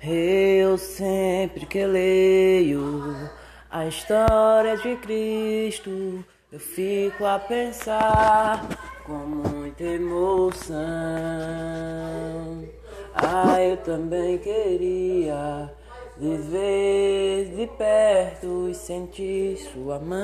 Eu sempre que leio a história de Cristo, eu fico a pensar com muita emoção. Ah, eu também queria viver de perto e sentir sua mão.